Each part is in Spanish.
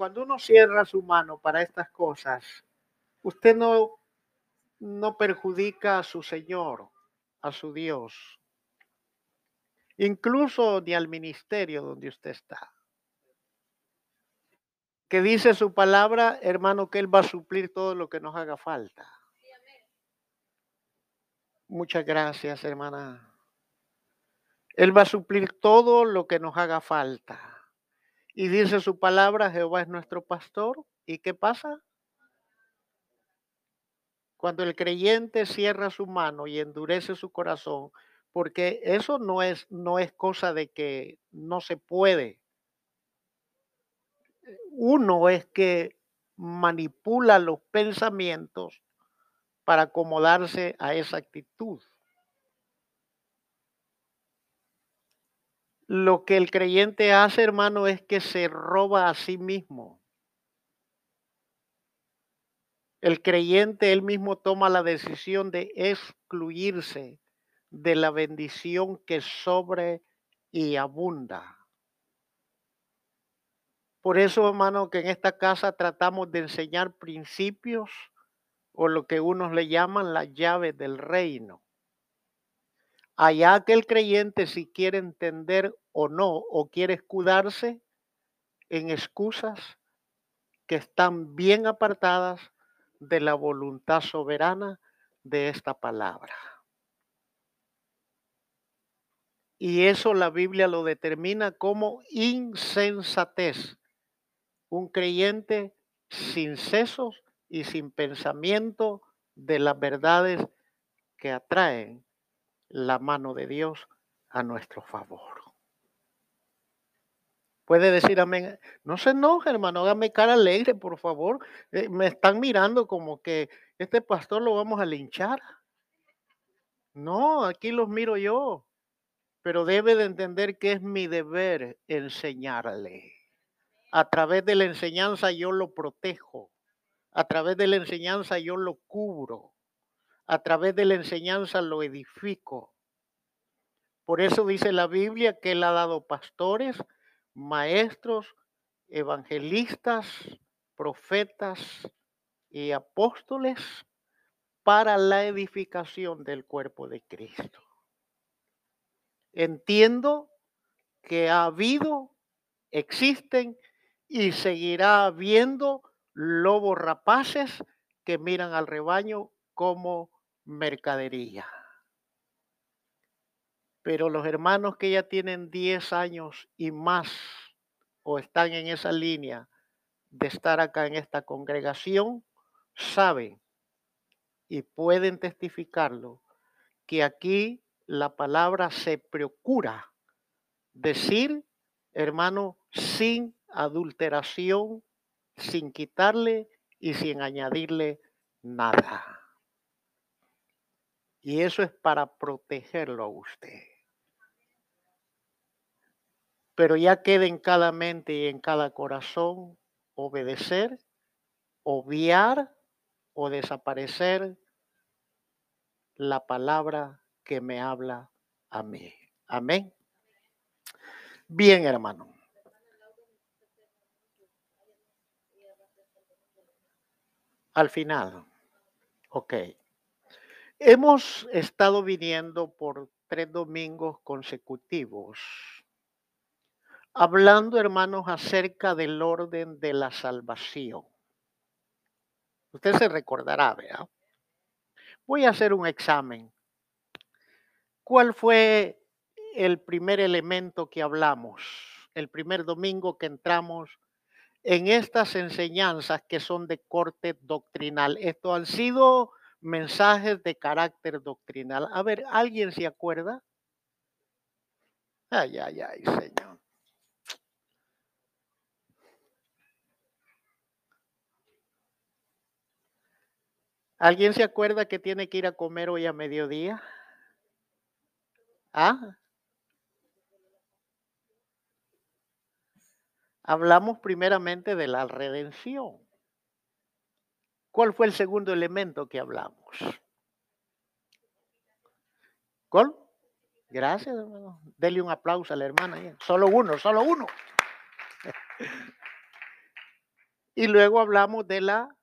cuando uno cierra su mano para estas cosas, usted no, no perjudica a su Señor, a su Dios, incluso ni al ministerio donde usted está. Que dice su palabra, hermano, que Él va a suplir todo lo que nos haga falta. Muchas gracias, hermana. Él va a suplir todo lo que nos haga falta. Y dice su palabra, Jehová es nuestro pastor. ¿Y qué pasa? Cuando el creyente cierra su mano y endurece su corazón, porque eso no es, no es cosa de que no se puede. Uno es que manipula los pensamientos para acomodarse a esa actitud. Lo que el creyente hace, hermano, es que se roba a sí mismo. El creyente él mismo toma la decisión de excluirse de la bendición que sobre y abunda. Por eso, hermano, que en esta casa tratamos de enseñar principios o lo que unos le llaman las llaves del reino. Allá que el creyente si quiere entender o no, o quiere escudarse en excusas que están bien apartadas de la voluntad soberana de esta palabra. Y eso la Biblia lo determina como insensatez. Un creyente sin sesos y sin pensamiento de las verdades que atraen la mano de Dios a nuestro favor. Puede decir amén. No se enoje, hermano, hágame cara alegre, por favor. Eh, me están mirando como que este pastor lo vamos a linchar. No, aquí los miro yo. Pero debe de entender que es mi deber enseñarle. A través de la enseñanza yo lo protejo. A través de la enseñanza yo lo cubro. A través de la enseñanza lo edifico. Por eso dice la Biblia que Él ha dado pastores, maestros, evangelistas, profetas y apóstoles para la edificación del cuerpo de Cristo. Entiendo que ha habido, existen y seguirá habiendo lobos rapaces que miran al rebaño como mercadería. Pero los hermanos que ya tienen 10 años y más o están en esa línea de estar acá en esta congregación, saben y pueden testificarlo que aquí la palabra se procura decir, hermano, sin adulteración, sin quitarle y sin añadirle nada. Y eso es para protegerlo a usted. Pero ya queda en cada mente y en cada corazón obedecer, obviar o desaparecer la palabra que me habla a mí. Amén. Bien, hermano. Al final. Ok. Hemos estado viniendo por tres domingos consecutivos, hablando, hermanos, acerca del orden de la salvación. Usted se recordará, ¿verdad? Voy a hacer un examen. ¿Cuál fue el primer elemento que hablamos? El primer domingo que entramos en estas enseñanzas que son de corte doctrinal. Esto han sido mensajes de carácter doctrinal. A ver, ¿alguien se acuerda? Ay, ay, ay, Señor. ¿Alguien se acuerda que tiene que ir a comer hoy a mediodía? ¿Ah? Hablamos primeramente de la redención. ¿Cuál fue el segundo elemento que hablamos? ¿Cuál? Gracias, hermano. Dele un aplauso a la hermana. Solo uno, solo uno. Y luego hablamos de la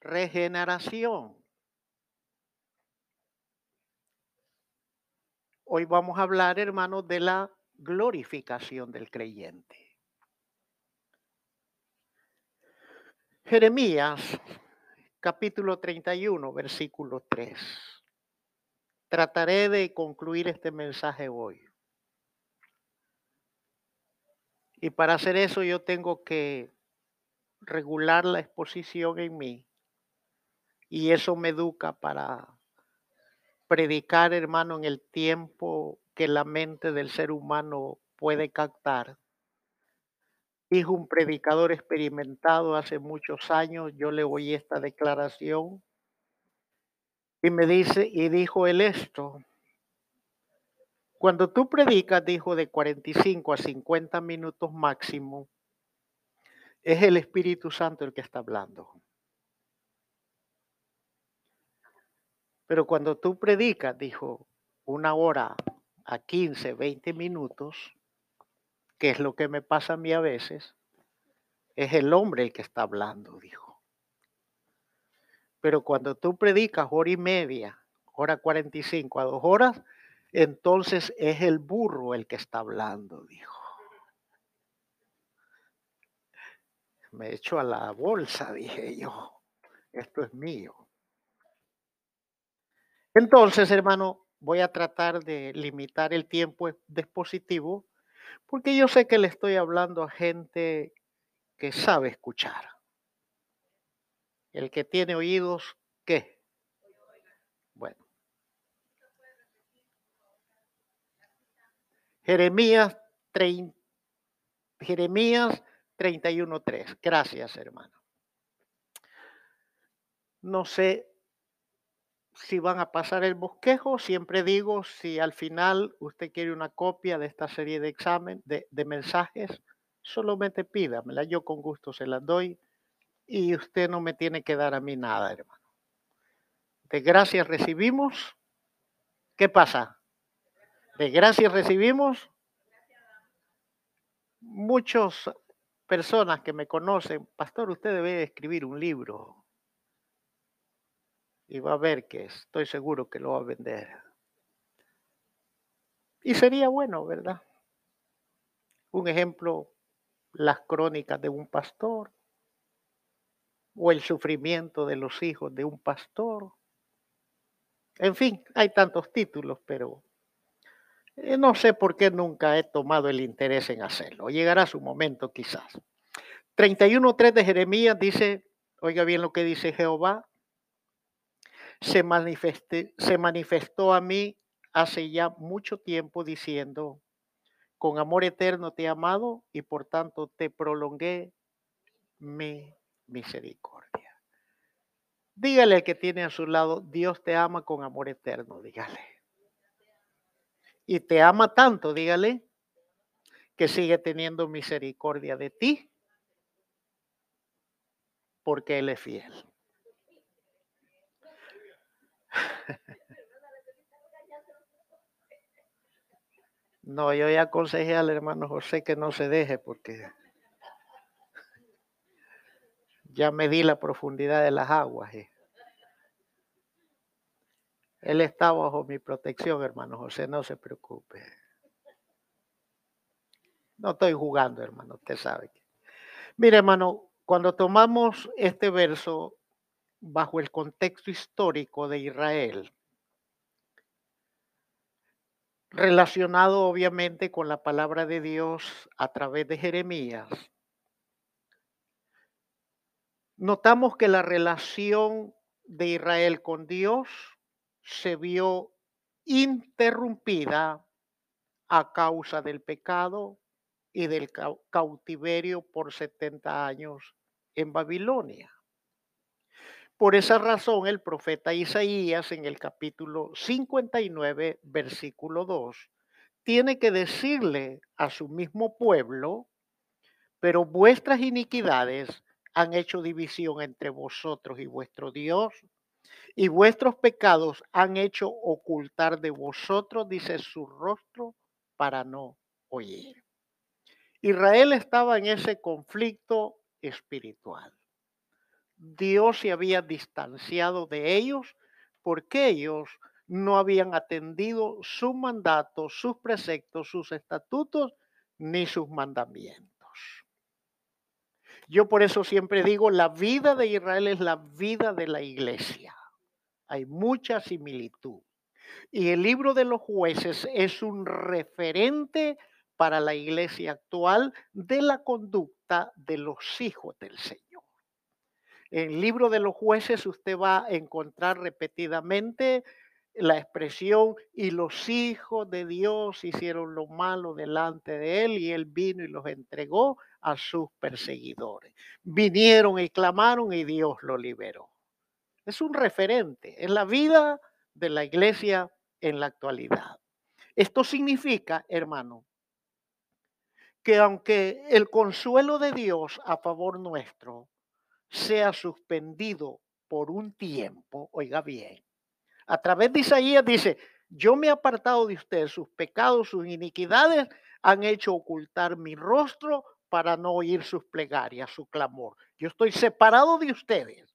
regeneración. Hoy vamos a hablar, hermanos, de la glorificación del creyente. Jeremías, capítulo 31, versículo 3. Trataré de concluir este mensaje hoy. Y para hacer eso yo tengo que regular la exposición en mí. Y eso me educa para predicar, hermano, en el tiempo que la mente del ser humano puede captar. Dijo un predicador experimentado hace muchos años, yo le oí esta declaración y me dice, y dijo él esto, cuando tú predicas, dijo, de 45 a 50 minutos máximo, es el Espíritu Santo el que está hablando. Pero cuando tú predicas, dijo, una hora a 15, 20 minutos, que es lo que me pasa a mí a veces, es el hombre el que está hablando, dijo. Pero cuando tú predicas hora y media, hora 45 a dos horas, entonces es el burro el que está hablando, dijo. Me echo a la bolsa, dije yo. Esto es mío. Entonces, hermano, voy a tratar de limitar el tiempo dispositivo porque yo sé que le estoy hablando a gente que sabe escuchar. El que tiene oídos, ¿qué? Bueno. Jeremías, 30, Jeremías 31.3. Gracias, hermano. No sé si van a pasar el bosquejo, siempre digo, si al final usted quiere una copia de esta serie de examen, de, mensajes, solamente pídamela, yo con gusto se las doy y usted no me tiene que dar a mí nada, hermano. De gracias recibimos, ¿qué pasa? De gracias recibimos. Muchas personas que me conocen, pastor, usted debe escribir un libro y va a ver que estoy seguro que lo va a vender. Y sería bueno, ¿verdad? Un ejemplo, las crónicas de un pastor o el sufrimiento de los hijos de un pastor. En fin, hay tantos títulos, pero eh, no sé por qué nunca he tomado el interés en hacerlo. Llegará su momento quizás. 31.3 de Jeremías dice, oiga bien lo que dice Jehová, se, se manifestó a mí hace ya mucho tiempo diciendo, con amor eterno te he amado y por tanto te prolongué mi misericordia. Dígale al que tiene a su lado, Dios te ama con amor eterno, dígale. Y te ama tanto, dígale, que sigue teniendo misericordia de ti, porque Él es fiel. No, yo ya aconsejé al hermano José que no se deje porque ya medí la profundidad de las aguas. Él está bajo mi protección, hermano José, no se preocupe. No estoy jugando, hermano, usted sabe. Mire, hermano, cuando tomamos este verso bajo el contexto histórico de Israel, relacionado obviamente con la palabra de Dios a través de Jeremías, notamos que la relación de Israel con Dios se vio interrumpida a causa del pecado y del cautiverio por 70 años en Babilonia. Por esa razón, el profeta Isaías en el capítulo 59, versículo 2, tiene que decirle a su mismo pueblo, pero vuestras iniquidades han hecho división entre vosotros y vuestro Dios, y vuestros pecados han hecho ocultar de vosotros, dice su rostro, para no oír. Israel estaba en ese conflicto espiritual. Dios se había distanciado de ellos porque ellos no habían atendido su mandato, sus preceptos, sus estatutos, ni sus mandamientos. Yo por eso siempre digo, la vida de Israel es la vida de la iglesia. Hay mucha similitud. Y el libro de los jueces es un referente para la iglesia actual de la conducta de los hijos del Señor. El libro de los jueces usted va a encontrar repetidamente la expresión y los hijos de Dios hicieron lo malo delante de él y él vino y los entregó a sus perseguidores. Vinieron y clamaron y Dios lo liberó. Es un referente, en la vida de la iglesia en la actualidad. Esto significa, hermano, que aunque el consuelo de Dios a favor nuestro sea suspendido por un tiempo, oiga bien, a través de Isaías dice, yo me he apartado de ustedes, sus pecados, sus iniquidades han hecho ocultar mi rostro para no oír sus plegarias, su clamor. Yo estoy separado de ustedes,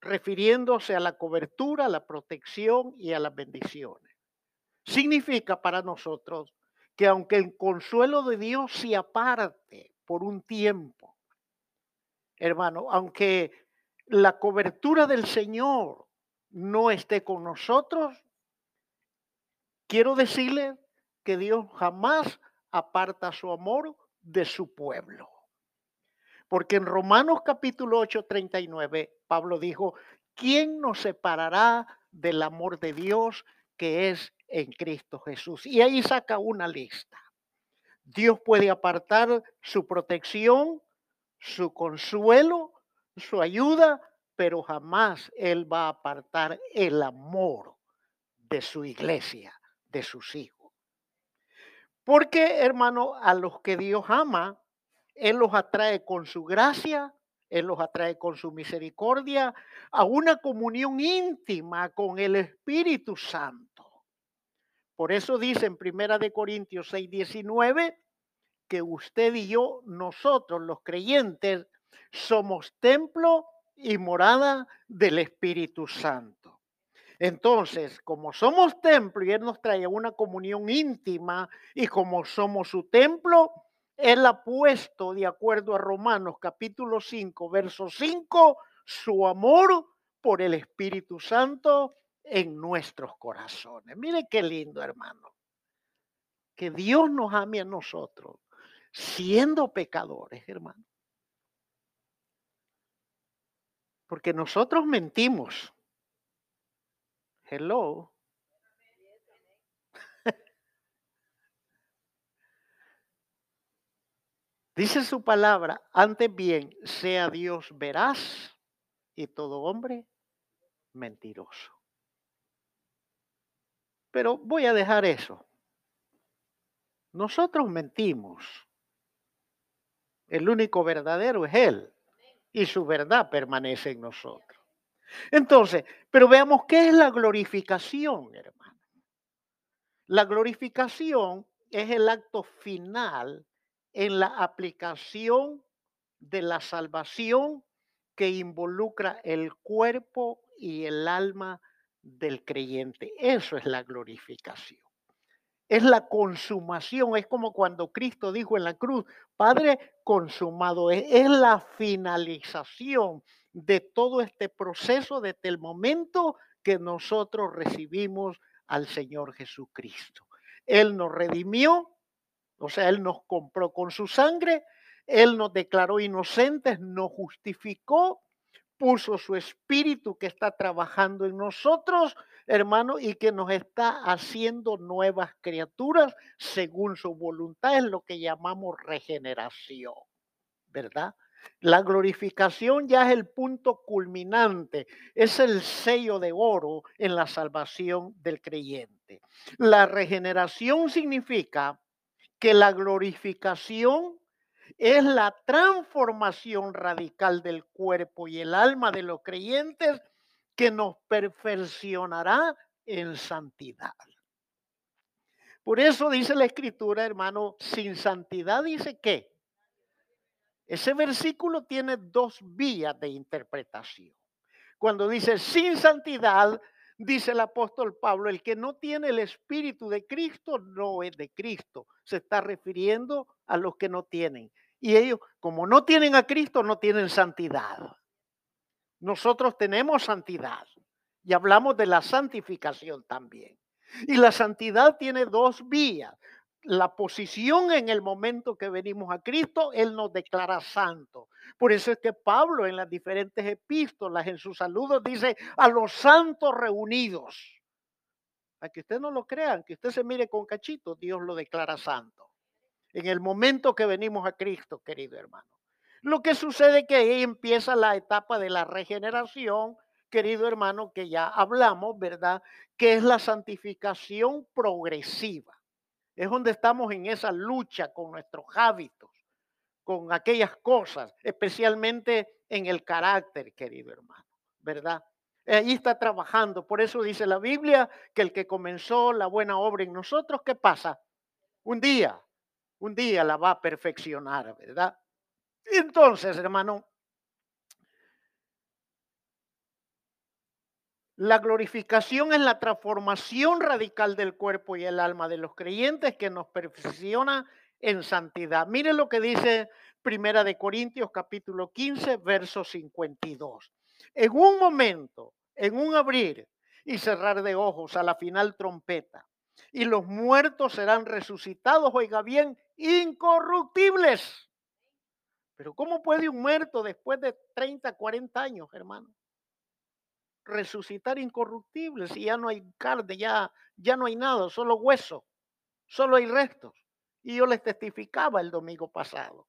refiriéndose a la cobertura, a la protección y a las bendiciones. Significa para nosotros que aunque el consuelo de Dios se aparte por un tiempo, hermano, aunque la cobertura del Señor no esté con nosotros, quiero decirle que Dios jamás aparta su amor de su pueblo. Porque en Romanos capítulo 8, 39, Pablo dijo, ¿quién nos separará del amor de Dios que es en Cristo Jesús? Y ahí saca una lista. Dios puede apartar su protección, su consuelo, su ayuda, pero jamás Él va a apartar el amor de su iglesia, de sus hijos. Porque, hermano, a los que Dios ama, Él los atrae con su gracia, Él los atrae con su misericordia a una comunión íntima con el Espíritu Santo. Por eso dice en Primera de Corintios 6, 19 que usted y yo, nosotros los creyentes, somos templo y morada del Espíritu Santo. Entonces, como somos templo y Él nos trae una comunión íntima y como somos su templo, Él ha puesto, de acuerdo a Romanos capítulo 5, verso 5, su amor por el Espíritu Santo en nuestros corazones. Mire qué lindo, hermano. Que Dios nos ame a nosotros, siendo pecadores, hermano. Porque nosotros mentimos. Hello. Dice su palabra, antes bien sea Dios veraz y todo hombre mentiroso. Pero voy a dejar eso. Nosotros mentimos. El único verdadero es Él y su verdad permanece en nosotros. Entonces, pero veamos qué es la glorificación, hermano. La glorificación es el acto final en la aplicación de la salvación que involucra el cuerpo y el alma del creyente. Eso es la glorificación. Es la consumación, es como cuando Cristo dijo en la cruz, Padre consumado, es, es la finalización de todo este proceso desde el momento que nosotros recibimos al Señor Jesucristo. Él nos redimió, o sea, Él nos compró con su sangre, Él nos declaró inocentes, nos justificó, puso su espíritu que está trabajando en nosotros, hermano, y que nos está haciendo nuevas criaturas según su voluntad, es lo que llamamos regeneración, ¿verdad? La glorificación ya es el punto culminante, es el sello de oro en la salvación del creyente. La regeneración significa que la glorificación es la transformación radical del cuerpo y el alma de los creyentes que nos perfeccionará en santidad. Por eso dice la escritura, hermano, sin santidad dice que Ese versículo tiene dos vías de interpretación. Cuando dice sin santidad, dice el apóstol Pablo, el que no tiene el espíritu de Cristo no es de Cristo. Se está refiriendo a los que no tienen. Y ellos, como no tienen a Cristo, no tienen santidad. Nosotros tenemos santidad y hablamos de la santificación también. Y la santidad tiene dos vías la posición en el momento que venimos a Cristo, Él nos declara santo. Por eso es que Pablo en las diferentes epístolas, en sus saludos, dice a los santos reunidos. A que usted no lo crean, que usted se mire con cachito, Dios lo declara santo. En el momento que venimos a Cristo, querido hermano. Lo que sucede es que ahí empieza la etapa de la regeneración, querido hermano, que ya hablamos, ¿verdad? Que es la santificación progresiva es donde estamos en esa lucha con nuestros hábitos, con aquellas cosas, especialmente en el carácter, querido hermano, ¿verdad? Ahí está trabajando. Por eso dice la Biblia que el que comenzó la buena obra en nosotros, ¿qué pasa? Un día, un día la va a perfeccionar, ¿verdad? Entonces, hermano, La glorificación es la transformación radical del cuerpo y el alma de los creyentes que nos perfecciona en santidad. Miren lo que dice Primera de Corintios capítulo 15, verso 52. En un momento, en un abrir y cerrar de ojos a la final trompeta, y los muertos serán resucitados, oiga bien, incorruptibles. Pero ¿cómo puede un muerto después de 30, 40 años, hermano? resucitar incorruptibles y ya no hay carne, ya, ya no hay nada, solo hueso, solo hay restos. Y yo les testificaba el domingo pasado.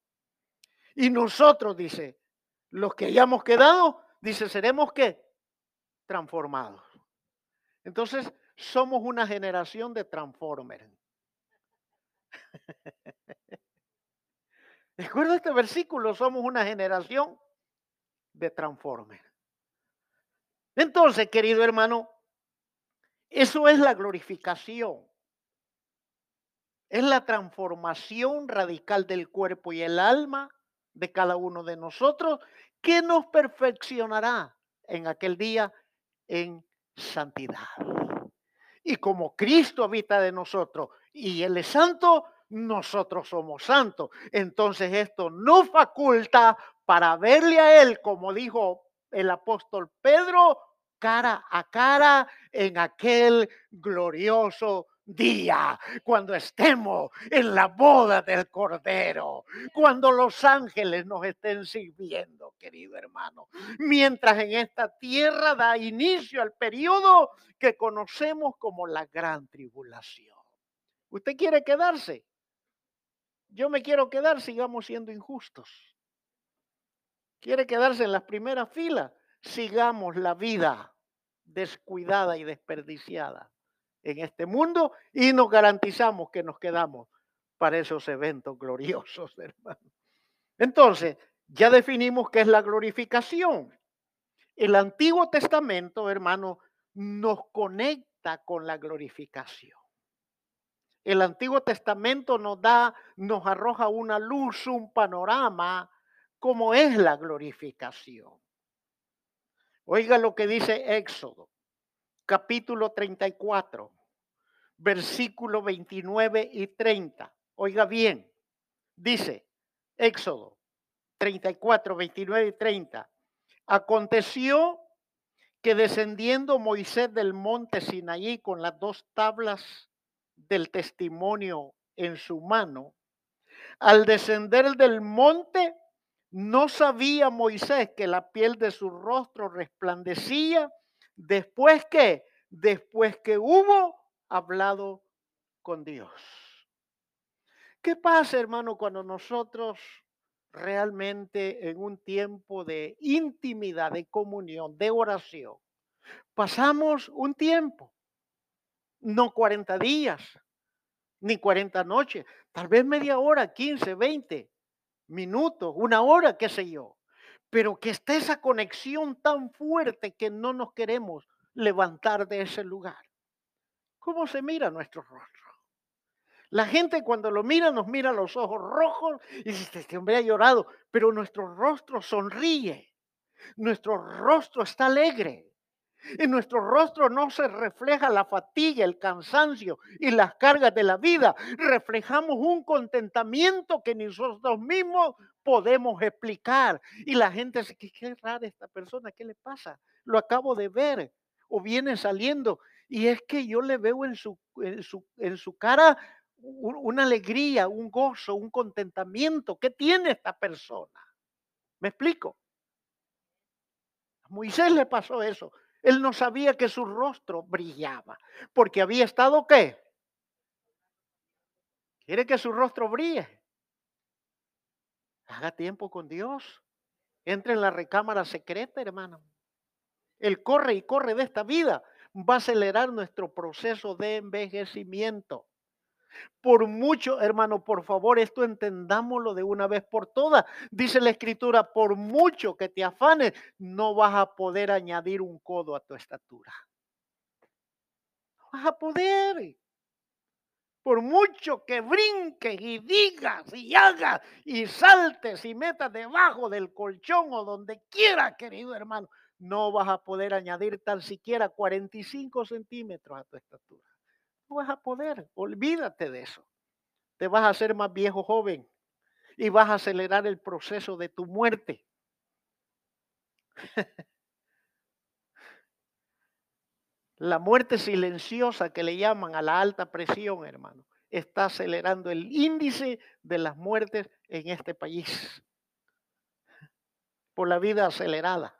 Y nosotros, dice, los que hayamos quedado, dice, seremos que transformados. Entonces, somos una generación de transformers. Recuerda este versículo, somos una generación de transformers. Entonces, querido hermano, eso es la glorificación. Es la transformación radical del cuerpo y el alma de cada uno de nosotros que nos perfeccionará en aquel día en santidad. Y como Cristo habita de nosotros y Él es santo, nosotros somos santos. Entonces esto no faculta para verle a Él, como dijo el apóstol Pedro cara a cara en aquel glorioso día, cuando estemos en la boda del Cordero, cuando los ángeles nos estén sirviendo, querido hermano, mientras en esta tierra da inicio al periodo que conocemos como la gran tribulación. ¿Usted quiere quedarse? Yo me quiero quedar, sigamos siendo injustos. ¿Quiere quedarse en las primeras filas? Sigamos la vida descuidada y desperdiciada en este mundo y nos garantizamos que nos quedamos para esos eventos gloriosos, hermano. Entonces, ya definimos qué es la glorificación. El Antiguo Testamento, hermano, nos conecta con la glorificación. El Antiguo Testamento nos da, nos arroja una luz, un panorama, como es la glorificación. Oiga lo que dice Éxodo, capítulo 34, versículo 29 y 30. Oiga bien, dice Éxodo 34, 29 y 30. Aconteció que descendiendo Moisés del monte Sinaí con las dos tablas del testimonio en su mano, al descender del monte, no sabía Moisés que la piel de su rostro resplandecía después que, después que hubo hablado con Dios. ¿Qué pasa, hermano, cuando nosotros realmente en un tiempo de intimidad, de comunión, de oración, pasamos un tiempo, no 40 días, ni 40 noches, tal vez media hora, 15, 20, minutos, una hora, qué sé yo. Pero que esté esa conexión tan fuerte que no nos queremos levantar de ese lugar. ¿Cómo se mira nuestro rostro? La gente cuando lo mira nos mira los ojos rojos y dice, este hombre ha llorado, pero nuestro rostro sonríe, nuestro rostro está alegre. En nuestro rostro no se refleja la fatiga, el cansancio y las cargas de la vida. Reflejamos un contentamiento que nosotros mismos podemos explicar. Y la gente dice, qué, rara esta persona, ¿qué le pasa? Lo acabo de ver o viene saliendo. Y es que yo le veo en su, en su, en su cara una alegría, un gozo, un contentamiento. ¿Qué tiene esta persona? ¿Me explico? A Moisés le pasó eso. Él no sabía que su rostro brillaba, porque había estado qué? ¿Quiere que su rostro brille? Haga tiempo con Dios. Entre en la recámara secreta, hermano. Él corre y corre de esta vida. Va a acelerar nuestro proceso de envejecimiento. Por mucho, hermano, por favor, esto entendámoslo de una vez por todas. Dice la escritura, por mucho que te afanes, no vas a poder añadir un codo a tu estatura. No vas a poder. Por mucho que brinques y digas y hagas y saltes y metas debajo del colchón o donde quiera, querido hermano, no vas a poder añadir tan siquiera 45 centímetros a tu estatura. No vas a poder, olvídate de eso. Te vas a hacer más viejo joven y vas a acelerar el proceso de tu muerte. La muerte silenciosa que le llaman a la alta presión, hermano, está acelerando el índice de las muertes en este país por la vida acelerada.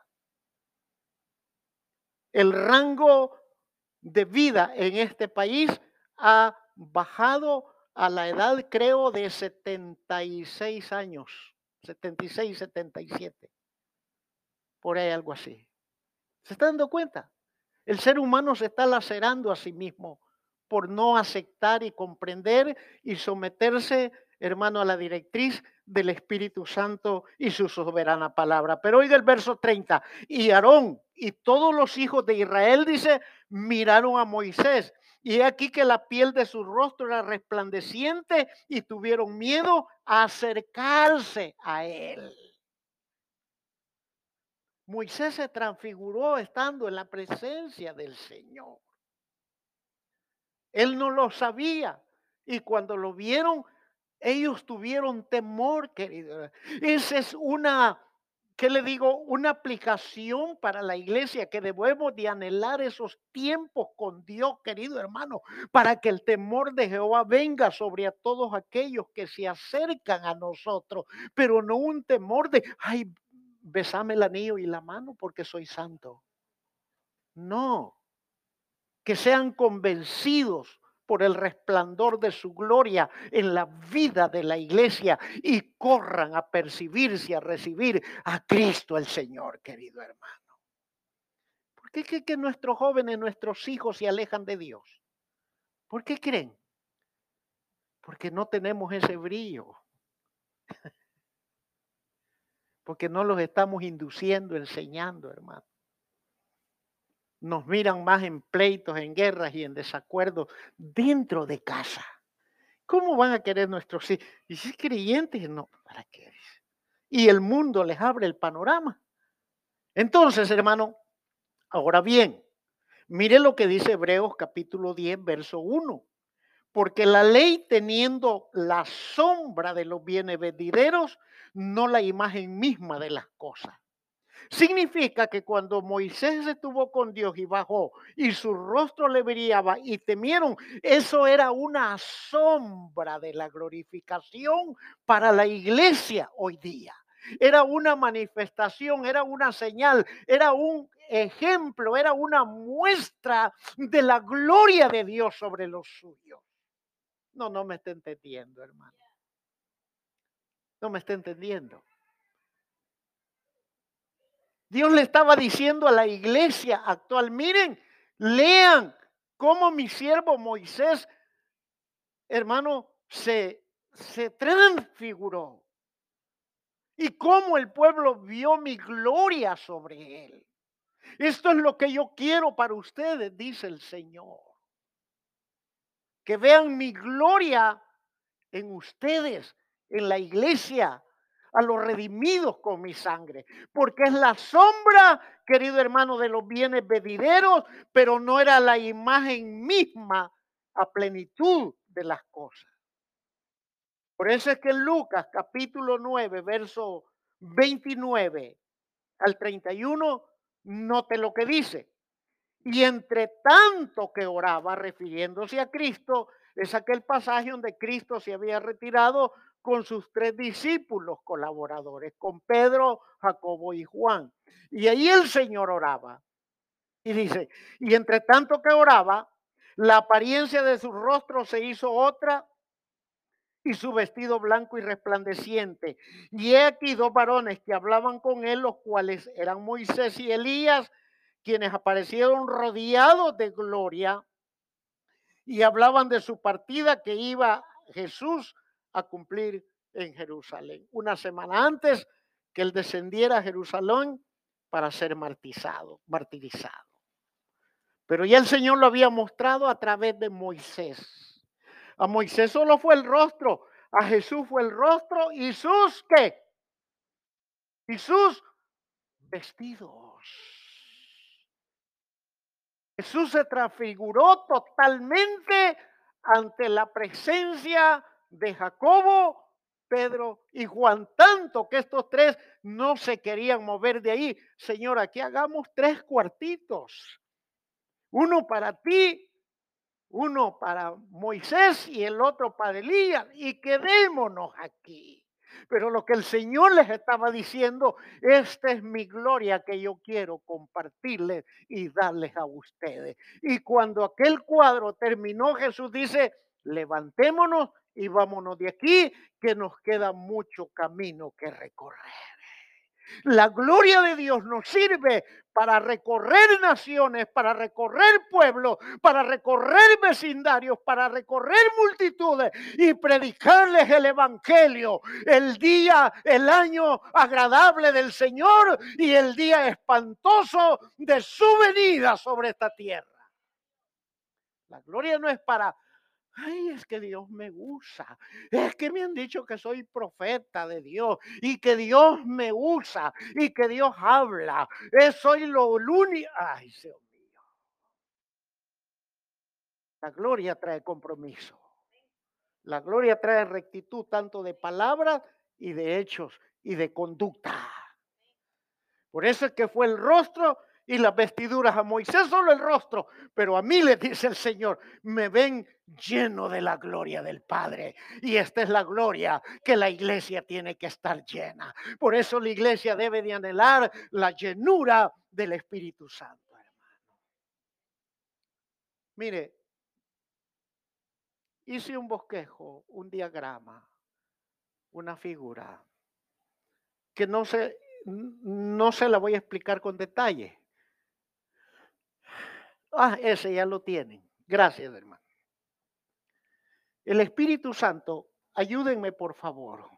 El rango de vida en este país ha bajado a la edad, creo, de 76 años, 76, 77. Por ahí algo así. ¿Se está dando cuenta? El ser humano se está lacerando a sí mismo por no aceptar y comprender y someterse, hermano, a la directriz del Espíritu Santo y su soberana palabra. Pero oiga el verso 30, y Aarón y todos los hijos de Israel, dice, miraron a Moisés. Y aquí que la piel de su rostro era resplandeciente y tuvieron miedo a acercarse a él. Moisés se transfiguró estando en la presencia del Señor. Él no lo sabía. Y cuando lo vieron, ellos tuvieron temor, querido. Esa es una, ¿qué le digo? Una aplicación para la iglesia que debemos de anhelar esos tiempos con Dios, querido hermano, para que el temor de Jehová venga sobre a todos aquellos que se acercan a nosotros, pero no un temor de, ay, besame el anillo y la mano porque soy santo. No, que sean convencidos por el resplandor de su gloria en la vida de la iglesia y corran a percibirse, a recibir a Cristo el Señor, querido hermano. ¿Por qué creen que nuestros jóvenes, nuestros hijos se alejan de Dios? ¿Por qué creen? Porque no tenemos ese brillo. Porque no los estamos induciendo, enseñando, hermano nos miran más en pleitos, en guerras y en desacuerdos dentro de casa. ¿Cómo van a querer nuestros hijos? Y si es creyentes, no, ¿para qué? Y el mundo les abre el panorama. Entonces, hermano, ahora bien, mire lo que dice Hebreos capítulo 10, verso 1. Porque la ley teniendo la sombra de los bienes venideros, no la imagen misma de las cosas. Significa que cuando Moisés estuvo con Dios y bajó y su rostro le brillaba y temieron, eso era una sombra de la glorificación para la iglesia hoy día. Era una manifestación, era una señal, era un ejemplo, era una muestra de la gloria de Dios sobre los suyos. No, no me está entendiendo, hermano. No me está entendiendo. Dios le estaba diciendo a la iglesia actual, miren, lean cómo mi siervo Moisés, hermano, se, se transfiguró. Y cómo el pueblo vio mi gloria sobre él. Esto es lo que yo quiero para ustedes, dice el Señor. Que vean mi gloria en ustedes, en la iglesia, a los redimidos con mi sangre, porque es la sombra, querido hermano, de los bienes venideros, pero no era la imagen misma a plenitud de las cosas. Por eso es que en Lucas capítulo 9, verso 29 al 31, note lo que dice. Y entre tanto que oraba, refiriéndose a Cristo, es aquel pasaje donde Cristo se había retirado con sus tres discípulos colaboradores, con Pedro, Jacobo y Juan. Y ahí el Señor oraba. Y dice, y entre tanto que oraba, la apariencia de su rostro se hizo otra y su vestido blanco y resplandeciente. Y he aquí dos varones que hablaban con él, los cuales eran Moisés y Elías, quienes aparecieron rodeados de gloria y hablaban de su partida que iba Jesús a cumplir en Jerusalén. Una semana antes que él descendiera a Jerusalén para ser martirizado, martirizado. Pero ya el Señor lo había mostrado a través de Moisés. A Moisés solo fue el rostro, a Jesús fue el rostro y sus qué? Y sus vestidos. Jesús se transfiguró totalmente ante la presencia de Jacobo, Pedro y Juan, tanto que estos tres no se querían mover de ahí. Señor, aquí hagamos tres cuartitos. Uno para ti, uno para Moisés y el otro para Elías. Y quedémonos aquí. Pero lo que el Señor les estaba diciendo, esta es mi gloria que yo quiero compartirles y darles a ustedes. Y cuando aquel cuadro terminó, Jesús dice, levantémonos y vámonos de aquí, que nos queda mucho camino que recorrer. La gloria de Dios nos sirve para recorrer naciones, para recorrer pueblos, para recorrer vecindarios, para recorrer multitudes y predicarles el Evangelio. El día, el año agradable del Señor y el día espantoso de su venida sobre esta tierra. La gloria no es para Ay, es que Dios me usa. Es que me han dicho que soy profeta de Dios y que Dios me usa y que Dios habla. Es soy lo único. Ay, Dios mío. La gloria trae compromiso. La gloria trae rectitud tanto de palabras y de hechos y de conducta. Por eso es que fue el rostro y las vestiduras a Moisés solo el rostro, pero a mí le dice el Señor, me ven lleno de la gloria del Padre. Y esta es la gloria que la iglesia tiene que estar llena. Por eso la iglesia debe de anhelar la llenura del Espíritu Santo, hermano. Mire, hice un bosquejo, un diagrama, una figura que no se, no se la voy a explicar con detalle Ah, ese ya lo tienen. Gracias, hermano. El Espíritu Santo, ayúdenme por favor.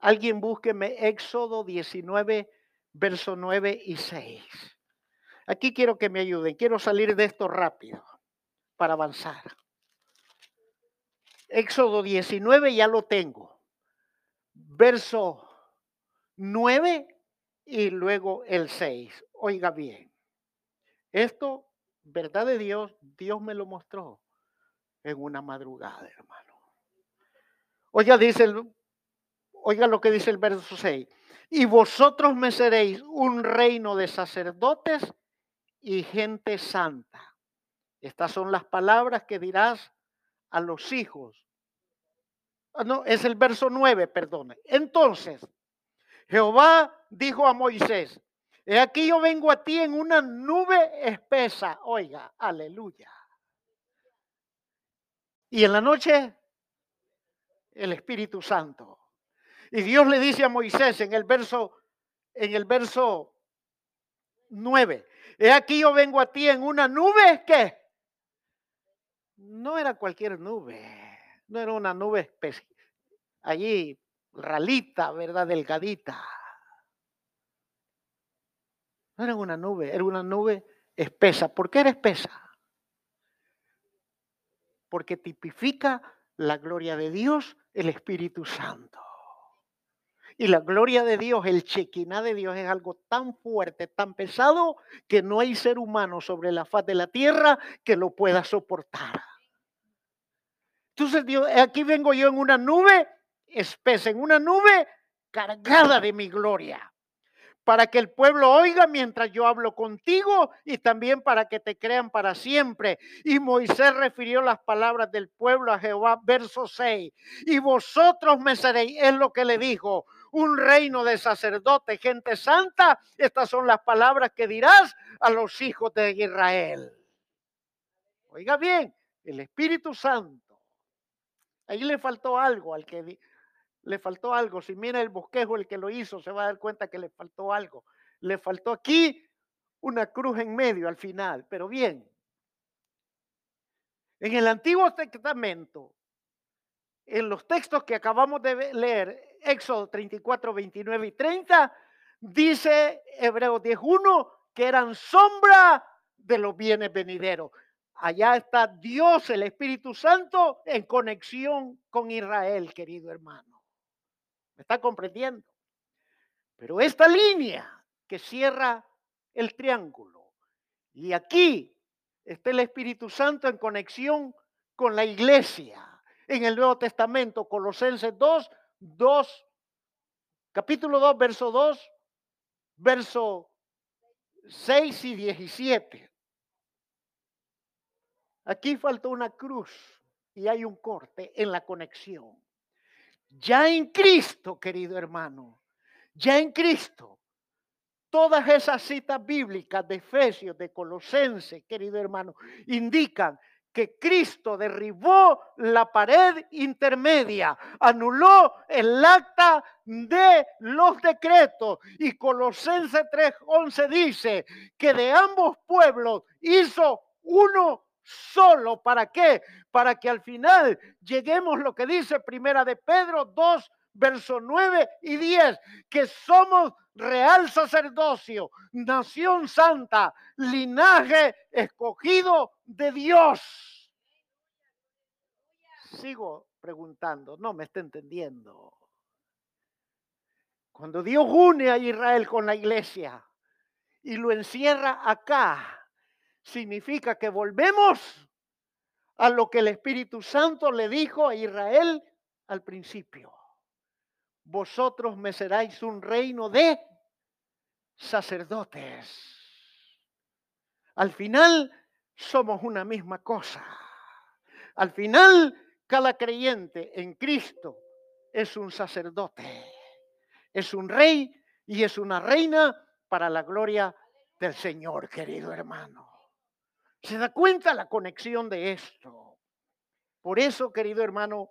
Alguien búsqueme Éxodo 19, verso 9 y 6. Aquí quiero que me ayuden. Quiero salir de esto rápido para avanzar. Éxodo 19 ya lo tengo. Verso 9 y luego el 6. Oiga bien. Esto verdad de Dios, Dios me lo mostró en una madrugada, hermano. Oiga, dice el, oiga lo que dice el verso 6. Y vosotros me seréis un reino de sacerdotes y gente santa. Estas son las palabras que dirás a los hijos. Ah, no, es el verso 9, perdone. Entonces, Jehová dijo a Moisés, He aquí yo vengo a ti en una nube espesa. Oiga, aleluya. Y en la noche, el Espíritu Santo. Y Dios le dice a Moisés en el verso, en el verso 9, he aquí yo vengo a ti en una nube que no era cualquier nube, no era una nube allí ralita, ¿verdad? Delgadita no era una nube, era una nube espesa. ¿Por qué era espesa? Porque tipifica la gloria de Dios, el Espíritu Santo. Y la gloria de Dios, el chequiná de Dios es algo tan fuerte, tan pesado, que no hay ser humano sobre la faz de la tierra que lo pueda soportar. Entonces, Dios, aquí vengo yo en una nube espesa, en una nube cargada de mi gloria para que el pueblo oiga mientras yo hablo contigo y también para que te crean para siempre. Y Moisés refirió las palabras del pueblo a Jehová, verso 6. Y vosotros me seréis, es lo que le dijo, un reino de sacerdotes, gente santa. Estas son las palabras que dirás a los hijos de Israel. Oiga bien, el Espíritu Santo. Ahí le faltó algo al que le faltó algo. Si mira el bosquejo, el que lo hizo, se va a dar cuenta que le faltó algo. Le faltó aquí una cruz en medio al final, pero bien. En el Antiguo Testamento, en los textos que acabamos de leer, Éxodo 34, 29 y 30, dice Hebreos 10.1 que eran sombra de los bienes venideros. Allá está Dios, el Espíritu Santo, en conexión con Israel, querido hermano está comprendiendo? Pero esta línea que cierra el triángulo y aquí está el Espíritu Santo en conexión con la iglesia. En el Nuevo Testamento, Colosenses 2, 2, capítulo 2, verso 2, verso 6 y 17. Aquí faltó una cruz y hay un corte en la conexión. Ya en Cristo, querido hermano, ya en Cristo, todas esas citas bíblicas de Efesios, de Colosenses, querido hermano, indican que Cristo derribó la pared intermedia, anuló el acta de los decretos. Y Colosenses 3:11 dice que de ambos pueblos hizo uno solo. ¿Para qué? Para que al final lleguemos lo que dice Primera de Pedro 2, verso 9 y 10, que somos real sacerdocio, nación santa, linaje escogido de Dios. Sigo preguntando, no me está entendiendo. Cuando Dios une a Israel con la iglesia y lo encierra acá, significa que volvemos a lo que el Espíritu Santo le dijo a Israel al principio. Vosotros me seráis un reino de sacerdotes. Al final somos una misma cosa. Al final, cada creyente en Cristo es un sacerdote, es un rey y es una reina para la gloria del Señor, querido hermano. ¿Se da cuenta la conexión de esto? Por eso, querido hermano,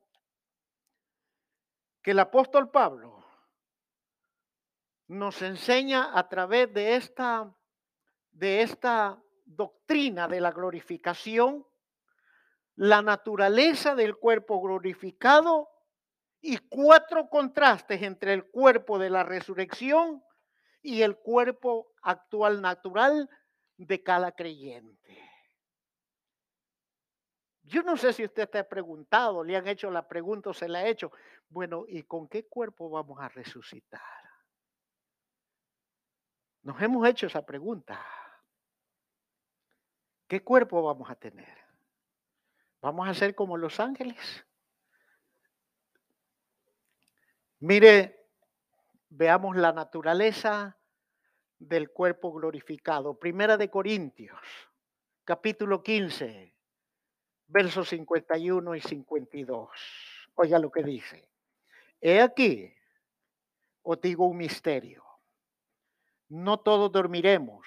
que el apóstol Pablo nos enseña a través de esta, de esta doctrina de la glorificación, la naturaleza del cuerpo glorificado y cuatro contrastes entre el cuerpo de la resurrección y el cuerpo actual natural de cada creyente. Yo no sé si usted te ha preguntado, le han hecho la pregunta o se la ha hecho. Bueno, ¿y con qué cuerpo vamos a resucitar? Nos hemos hecho esa pregunta. ¿Qué cuerpo vamos a tener? ¿Vamos a ser como los ángeles? Mire, veamos la naturaleza del cuerpo glorificado. Primera de Corintios, capítulo 15 versos 51 y 52. Oiga lo que dice. He aquí, os digo un misterio. No todos dormiremos,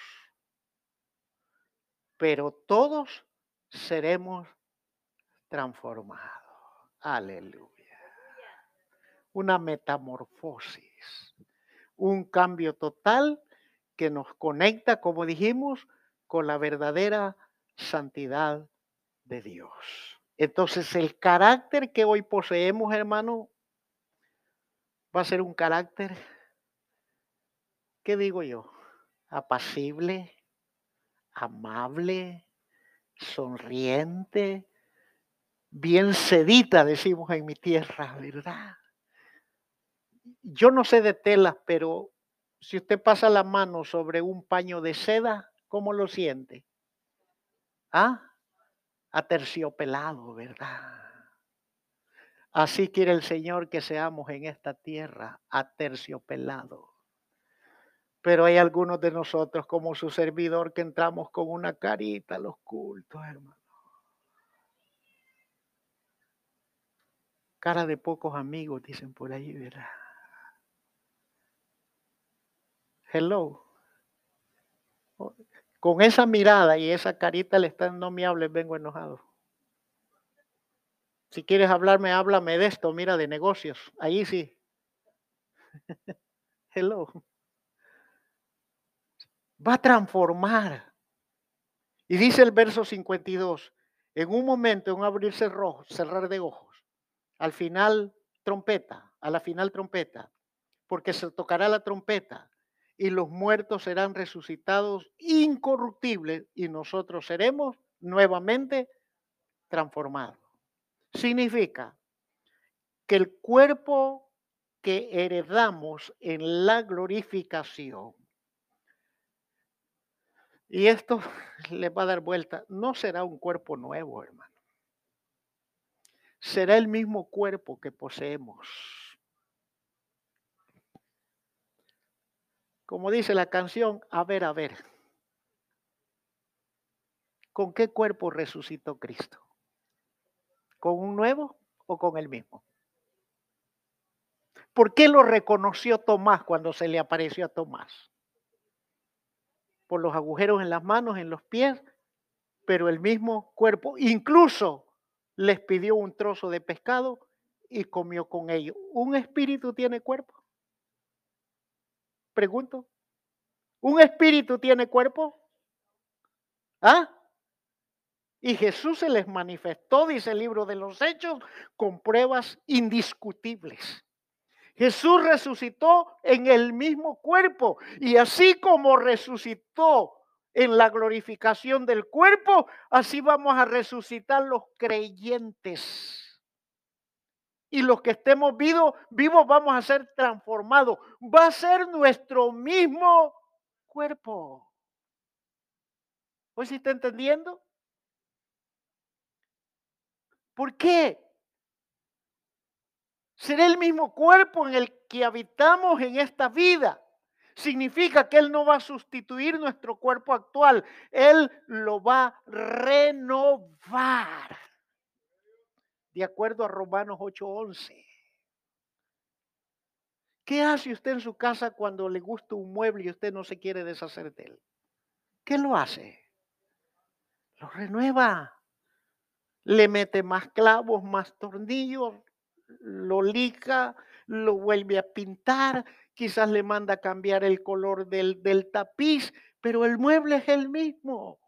pero todos seremos transformados. Aleluya. Una metamorfosis, un cambio total que nos conecta, como dijimos, con la verdadera santidad Dios. Entonces el carácter que hoy poseemos, hermano, va a ser un carácter, ¿qué digo yo? Apacible, amable, sonriente, bien sedita, decimos en mi tierra, ¿verdad? Yo no sé de telas, pero si usted pasa la mano sobre un paño de seda, ¿cómo lo siente? ¿Ah? Aterciopelado, ¿verdad? Así quiere el Señor que seamos en esta tierra, aterciopelado. Pero hay algunos de nosotros, como su servidor, que entramos con una carita a los cultos, hermano. Cara de pocos amigos, dicen por ahí, ¿verdad? Hello. Con esa mirada y esa carita le están, no me hables, vengo enojado. Si quieres hablarme, háblame de esto, mira, de negocios. Ahí sí. Hello. Va a transformar. Y dice el verso 52, en un momento, en un abrirse rojo, cerrar de ojos, al final trompeta, a la final trompeta, porque se tocará la trompeta y los muertos serán resucitados incorruptibles y nosotros seremos nuevamente transformados. Significa que el cuerpo que heredamos en la glorificación, y esto le va a dar vuelta, no será un cuerpo nuevo, hermano. Será el mismo cuerpo que poseemos. Como dice la canción, a ver, a ver. ¿Con qué cuerpo resucitó Cristo? ¿Con un nuevo o con el mismo? ¿Por qué lo reconoció Tomás cuando se le apareció a Tomás? Por los agujeros en las manos, en los pies, pero el mismo cuerpo. Incluso les pidió un trozo de pescado y comió con ellos. ¿Un espíritu tiene cuerpo? Pregunto. ¿Un espíritu tiene cuerpo? ¿Ah? Y Jesús se les manifestó, dice el libro de los Hechos, con pruebas indiscutibles. Jesús resucitó en el mismo cuerpo y así como resucitó en la glorificación del cuerpo, así vamos a resucitar los creyentes. Y los que estemos vivos, vivos vamos a ser transformados. Va a ser nuestro mismo cuerpo. ¿Hoy sí está entendiendo? ¿Por qué? Será el mismo cuerpo en el que habitamos en esta vida. Significa que Él no va a sustituir nuestro cuerpo actual. Él lo va a renovar. De acuerdo a Romanos 8:11. ¿Qué hace usted en su casa cuando le gusta un mueble y usted no se quiere deshacer de él? ¿Qué lo hace? Lo renueva le mete más clavos, más tornillos, lo lica, lo vuelve a pintar, quizás le manda a cambiar el color del, del tapiz, pero el mueble es el mismo.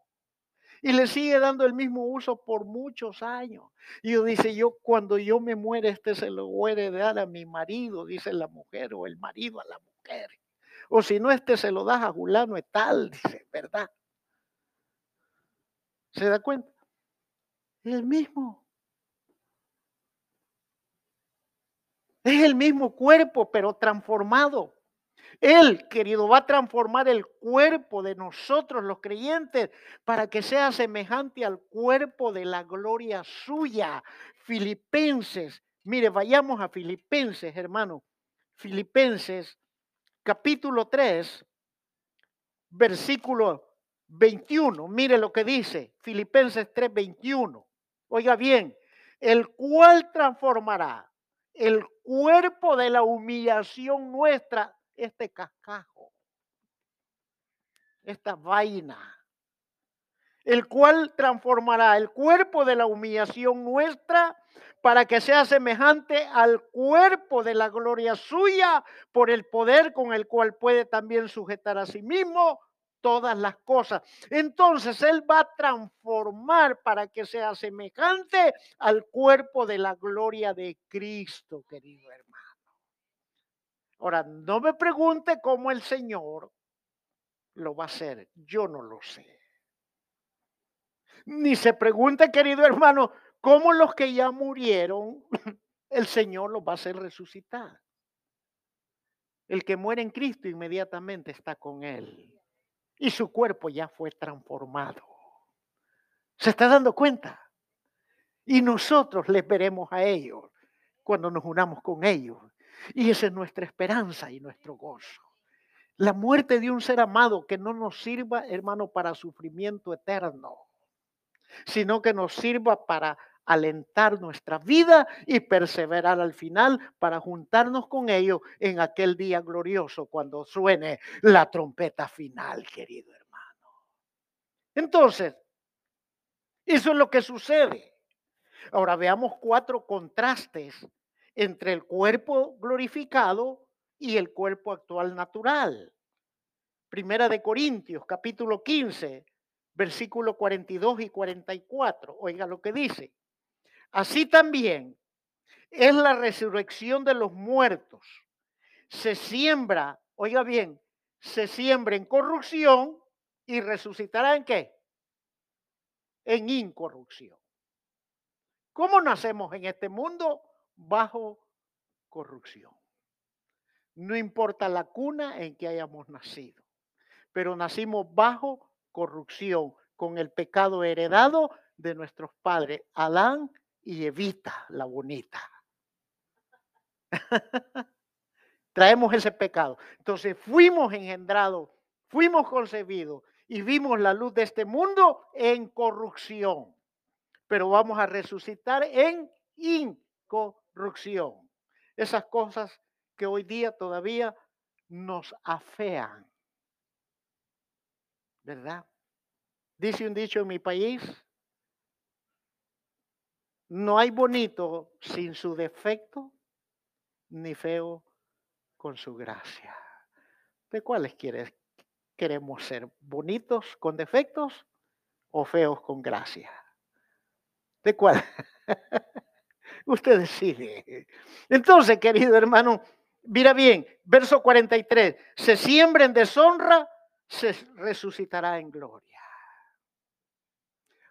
Y le sigue dando el mismo uso por muchos años. Y dice, yo cuando yo me muere, este se lo voy a heredar a mi marido, dice la mujer, o el marido a la mujer. O si no, este se lo das a Julano es tal, dice, ¿verdad? ¿Se da cuenta? Es el mismo. Es el mismo cuerpo, pero transformado. Él, querido, va a transformar el cuerpo de nosotros, los creyentes, para que sea semejante al cuerpo de la gloria suya. Filipenses, mire, vayamos a Filipenses, hermano. Filipenses, capítulo 3, versículo 21. Mire lo que dice Filipenses 3, 21. Oiga bien, el cual transformará el cuerpo de la humillación nuestra, este cascajo, esta vaina, el cual transformará el cuerpo de la humillación nuestra para que sea semejante al cuerpo de la gloria suya por el poder con el cual puede también sujetar a sí mismo todas las cosas. Entonces Él va a transformar para que sea semejante al cuerpo de la gloria de Cristo, querido hermano. Ahora, no me pregunte cómo el Señor lo va a hacer. Yo no lo sé. Ni se pregunte, querido hermano, como los que ya murieron, el Señor los va a hacer resucitar. El que muere en Cristo inmediatamente está con Él. Y su cuerpo ya fue transformado. ¿Se está dando cuenta? Y nosotros les veremos a ellos cuando nos unamos con ellos. Y esa es nuestra esperanza y nuestro gozo. La muerte de un ser amado que no nos sirva, hermano, para sufrimiento eterno, sino que nos sirva para alentar nuestra vida y perseverar al final para juntarnos con ellos en aquel día glorioso cuando suene la trompeta final, querido hermano. Entonces, eso es lo que sucede. Ahora veamos cuatro contrastes entre el cuerpo glorificado y el cuerpo actual natural. Primera de Corintios, capítulo 15, versículo 42 y 44. Oiga lo que dice. Así también es la resurrección de los muertos. Se siembra, oiga bien, se siembra en corrupción y resucitará en qué? En incorrupción. ¿Cómo nacemos en este mundo? Bajo corrupción. No importa la cuna en que hayamos nacido, pero nacimos bajo corrupción, con el pecado heredado de nuestros padres, Adán y Evita, la bonita. Traemos ese pecado. Entonces fuimos engendrados, fuimos concebidos y vimos la luz de este mundo en corrupción. Pero vamos a resucitar en incorrupción. Esas cosas que hoy día todavía nos afean. ¿Verdad? Dice un dicho en mi país, no hay bonito sin su defecto, ni feo con su gracia. ¿De cuáles quieres, queremos ser? ¿Bonitos con defectos o feos con gracia? ¿De cuál? Usted decide. Entonces, querido hermano, Mira bien, verso 43, se siembra en deshonra, se resucitará en gloria.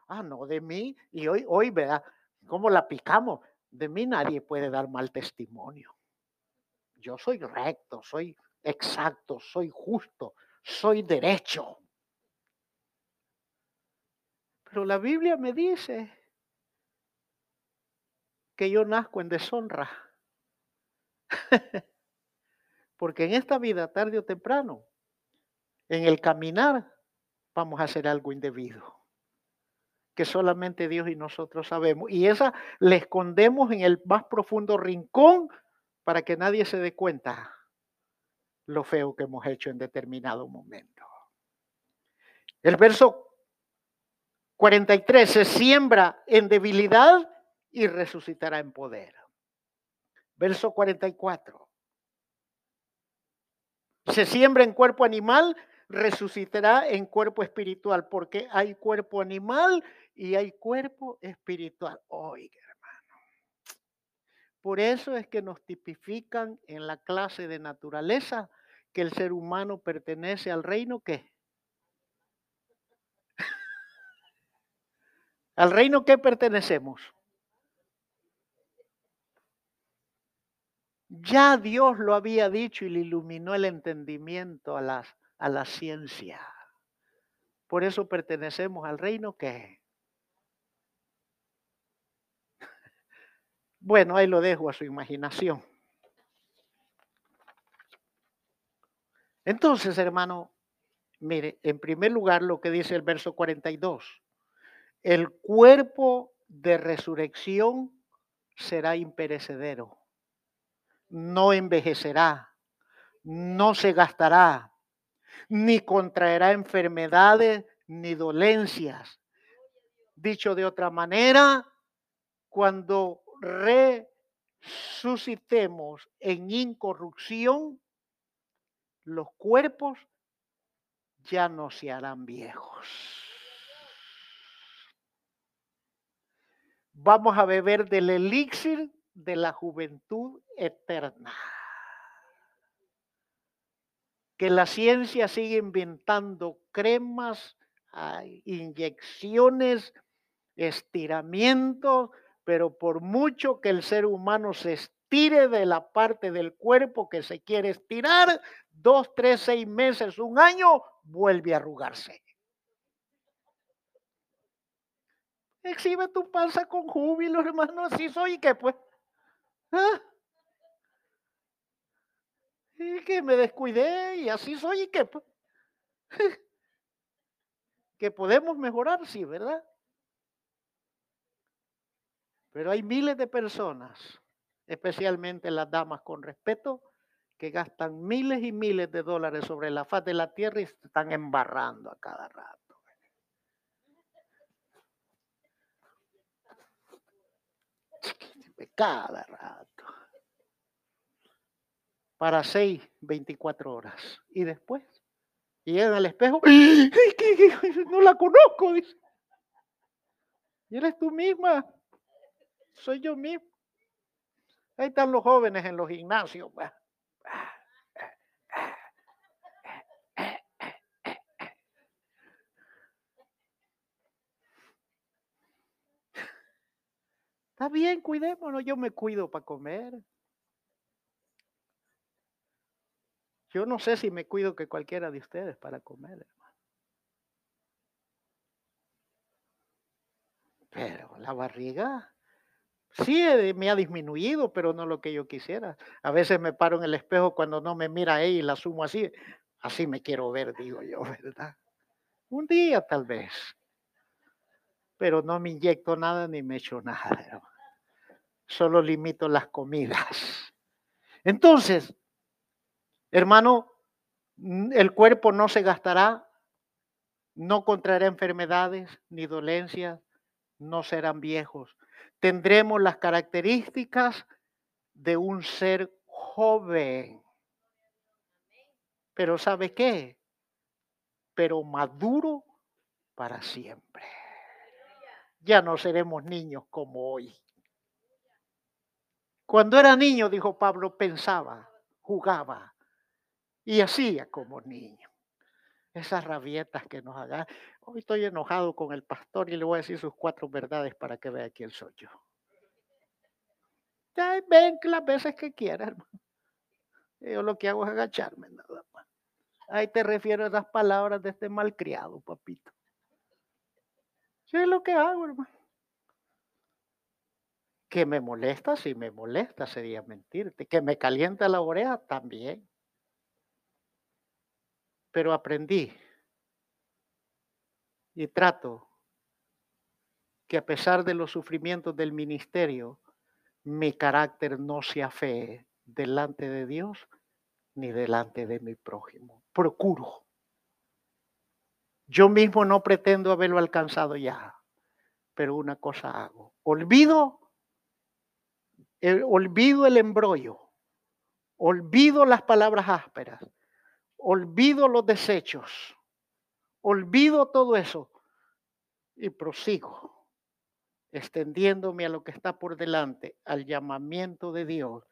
Ah, no, de mí, y hoy, hoy, ¿verdad? ¿Cómo la picamos? De mí nadie puede dar mal testimonio. Yo soy recto, soy exacto, soy justo, soy derecho. Pero la Biblia me dice que yo nazco en deshonra. Porque en esta vida, tarde o temprano, en el caminar, vamos a hacer algo indebido. Que solamente Dios y nosotros sabemos. Y esa la escondemos en el más profundo rincón para que nadie se dé cuenta lo feo que hemos hecho en determinado momento. El verso 43 se siembra en debilidad y resucitará en poder. Verso 44 se siembra en cuerpo animal, resucitará en cuerpo espiritual, porque hay cuerpo animal y hay cuerpo espiritual. Oiga, hermano. Por eso es que nos tipifican en la clase de naturaleza que el ser humano pertenece al reino que ¿Al reino que pertenecemos? Ya Dios lo había dicho y le iluminó el entendimiento a, las, a la ciencia. Por eso pertenecemos al reino que... Bueno, ahí lo dejo a su imaginación. Entonces, hermano, mire, en primer lugar lo que dice el verso 42, el cuerpo de resurrección será imperecedero no envejecerá, no se gastará, ni contraerá enfermedades ni dolencias. Dicho de otra manera, cuando resucitemos en incorrupción, los cuerpos ya no se harán viejos. Vamos a beber del elixir de la juventud eterna. Que la ciencia sigue inventando cremas, inyecciones, estiramientos pero por mucho que el ser humano se estire de la parte del cuerpo que se quiere estirar, dos, tres, seis meses, un año, vuelve a arrugarse. Exhibe tu panza con júbilo, hermano, así soy, que pues. ¿Ah? Y que me descuidé y así soy, y que que podemos mejorar, sí, ¿verdad? Pero hay miles de personas, especialmente las damas con respeto, que gastan miles y miles de dólares sobre la faz de la tierra y se están embarrando a cada rato. Cada rato. Para seis, 24 horas. Y después llegan al espejo. No la conozco, dice. Y eres tú misma. Soy yo mismo. Ahí están los jóvenes en los gimnasios. Está bien, cuidémonos. Yo me cuido para comer. Yo no sé si me cuido que cualquiera de ustedes para comer, hermano. Pero la barriga sí eh, me ha disminuido, pero no lo que yo quisiera. A veces me paro en el espejo cuando no me mira ella y la sumo así. Así me quiero ver, digo yo, ¿verdad? Un día tal vez. Pero no me inyecto nada ni me echo nada. Solo limito las comidas. Entonces, Hermano, el cuerpo no se gastará, no contraerá enfermedades ni dolencias, no serán viejos. Tendremos las características de un ser joven. Pero ¿sabe qué? Pero maduro para siempre. Ya no seremos niños como hoy. Cuando era niño, dijo Pablo, pensaba, jugaba, y hacía como niño. Esas rabietas que nos hagan. Hoy estoy enojado con el pastor y le voy a decir sus cuatro verdades para que vea quién soy yo. Ya ven las veces que quiera, hermano. Yo lo que hago es agacharme nada más. Ahí te refiero a esas palabras de este malcriado, papito. Sí, es lo que hago, hermano. Que me molesta, si me molesta, sería mentirte. Que me calienta la oreja, también pero aprendí y trato que a pesar de los sufrimientos del ministerio, mi carácter no se afee delante de Dios ni delante de mi prójimo. Procuro. Yo mismo no pretendo haberlo alcanzado ya, pero una cosa hago. Olvido, olvido el embrollo, olvido las palabras ásperas olvido los desechos, olvido todo eso y prosigo, extendiéndome a lo que está por delante, al llamamiento de Dios,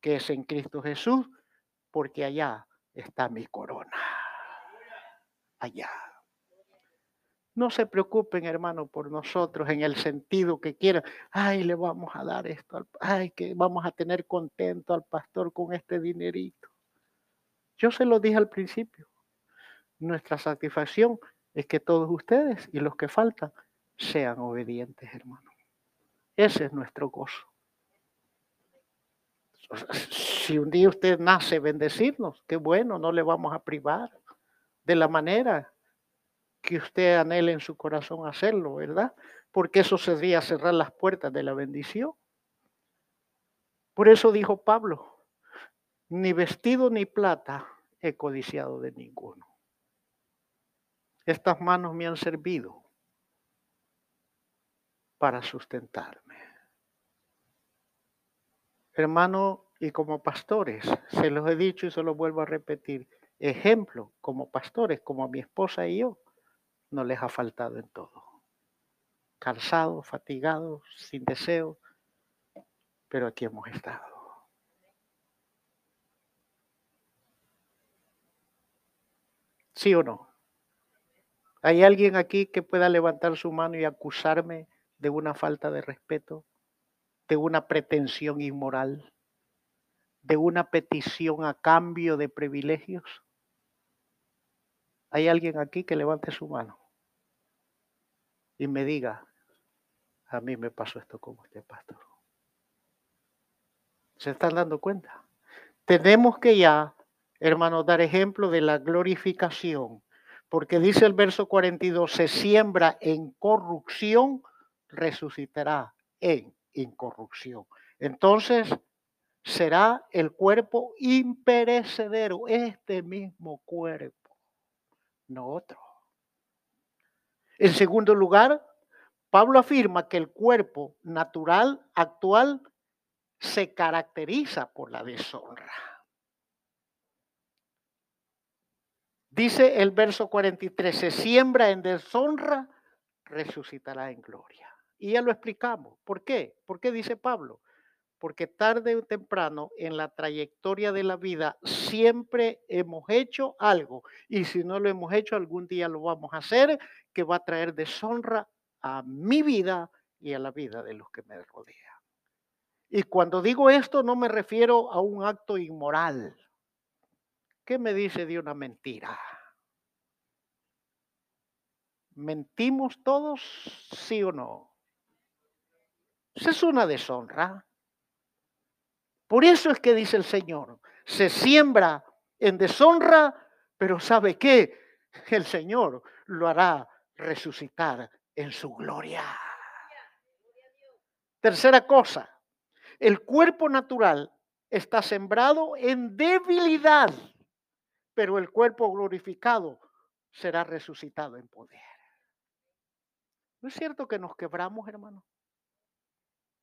que es en Cristo Jesús, porque allá está mi corona. Allá. No se preocupen, hermano, por nosotros en el sentido que quieran. Ay, le vamos a dar esto. Ay, que vamos a tener contento al pastor con este dinerito. Yo se lo dije al principio. Nuestra satisfacción es que todos ustedes y los que faltan sean obedientes, hermano. Ese es nuestro gozo. Si un día usted nace bendecirnos, qué bueno, no le vamos a privar de la manera que usted anhele en su corazón hacerlo, ¿verdad? Porque eso sería cerrar las puertas de la bendición. Por eso dijo Pablo, ni vestido ni plata he codiciado de ninguno. Estas manos me han servido para sustentarme. Hermano, y como pastores, se los he dicho y se los vuelvo a repetir, ejemplo, como pastores, como mi esposa y yo, no les ha faltado en todo. Cansados, fatigados, sin deseo, pero aquí hemos estado. ¿Sí o no? ¿Hay alguien aquí que pueda levantar su mano y acusarme de una falta de respeto? de una pretensión inmoral, de una petición a cambio de privilegios? ¿Hay alguien aquí que levante su mano y me diga, a mí me pasó esto como este pastor? ¿Se están dando cuenta? Tenemos que ya, hermanos, dar ejemplo de la glorificación, porque dice el verso 42, se siembra en corrupción, resucitará en incorrupción. Entonces, será el cuerpo imperecedero, este mismo cuerpo no otro. En segundo lugar, Pablo afirma que el cuerpo natural actual se caracteriza por la deshonra. Dice el verso 43, se siembra en deshonra, resucitará en gloria. Y ya lo explicamos. ¿Por qué? ¿Por qué dice Pablo? porque tarde o temprano en la trayectoria de la vida siempre hemos hecho algo y si no lo hemos hecho algún día lo vamos a hacer que va a traer deshonra a mi vida y a la vida de los que me rodean. Y cuando digo esto no me refiero a un acto inmoral. ¿Qué me dice de una mentira? ¿Mentimos todos, sí o no? Esa es una deshonra. Por eso es que dice el Señor, se siembra en deshonra, pero ¿sabe qué? El Señor lo hará resucitar en su gloria. Tercera cosa, el cuerpo natural está sembrado en debilidad, pero el cuerpo glorificado será resucitado en poder. ¿No es cierto que nos quebramos, hermano?